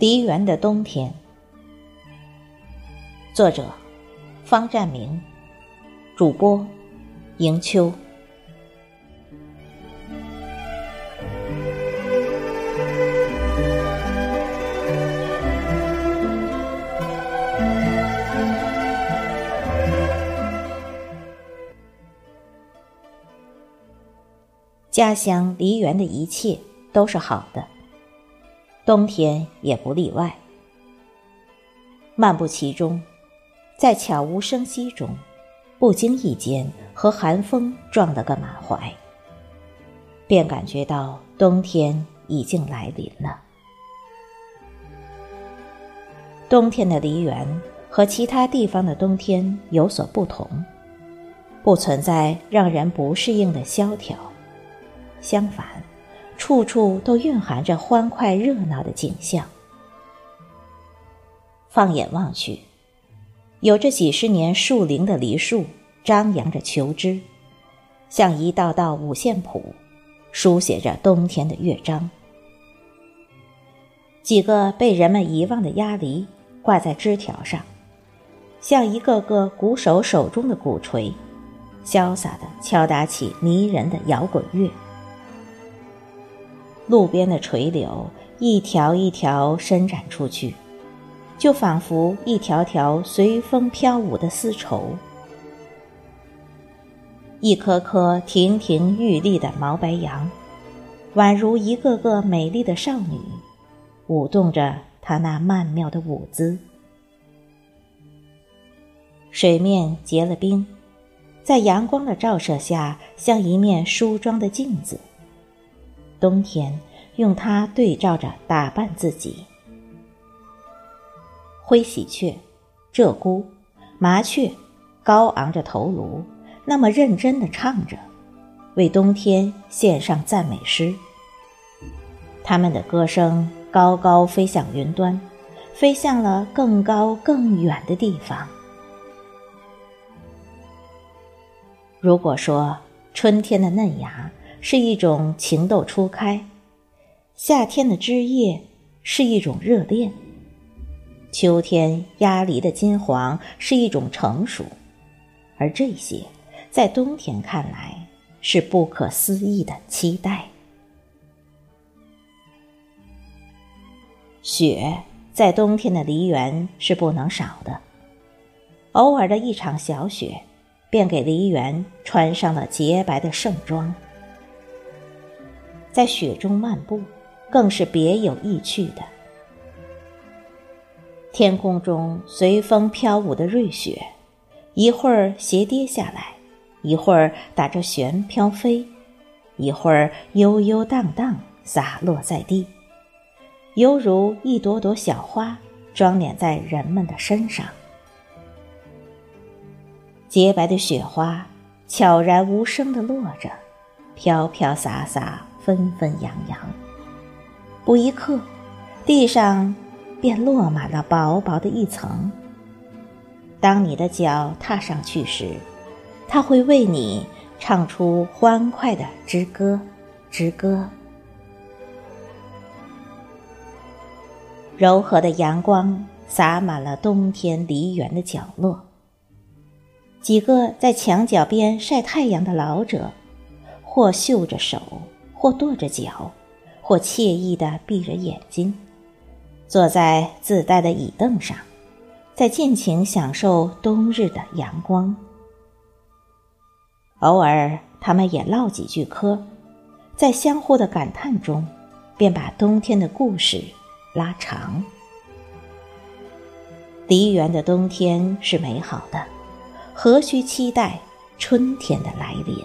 梨园的冬天，作者方占明，主播迎秋。家乡梨园的一切都是好的。冬天也不例外。漫步其中，在悄无声息中，不经意间和寒风撞了个满怀，便感觉到冬天已经来临了。冬天的梨园和其他地方的冬天有所不同，不存在让人不适应的萧条，相反。处处都蕴含着欢快热闹的景象。放眼望去，有着几十年树龄的梨树张扬着求枝，像一道道五线谱，书写着冬天的乐章。几个被人们遗忘的鸭梨挂在枝条上，像一个个鼓手手中的鼓槌，潇洒地敲打起迷人的摇滚乐。路边的垂柳一条一条伸展出去，就仿佛一条条随风飘舞的丝绸；一颗颗亭亭玉立的毛白杨，宛如一个个美丽的少女，舞动着她那曼妙的舞姿。水面结了冰，在阳光的照射下，像一面梳妆的镜子。冬天用它对照着打扮自己。灰喜鹊、鹧鸪、麻雀高昂着头颅，那么认真地唱着，为冬天献上赞美诗。他们的歌声高高飞向云端，飞向了更高更远的地方。如果说春天的嫩芽，是一种情窦初开，夏天的枝叶是一种热恋，秋天鸭梨的金黄是一种成熟，而这些在冬天看来是不可思议的期待。雪在冬天的梨园是不能少的，偶尔的一场小雪，便给梨园穿上了洁白的盛装。在雪中漫步，更是别有意趣的。天空中随风飘舞的瑞雪，一会儿斜跌下来，一会儿打着旋飘飞，一会儿悠悠荡荡洒落在地，犹如一朵朵小花装点在人们的身上。洁白的雪花悄然无声地落着，飘飘洒洒。纷纷扬扬，不一刻，地上便落满了薄薄的一层。当你的脚踏上去时，它会为你唱出欢快的之歌，之歌。柔和的阳光洒满了冬天梨园的角落。几个在墙角边晒太阳的老者，或嗅着手。或跺着脚，或惬意地闭着眼睛，坐在自带的椅凳上，在尽情享受冬日的阳光。偶尔，他们也唠几句嗑，在相互的感叹中，便把冬天的故事拉长。梨园的冬天是美好的，何须期待春天的来临？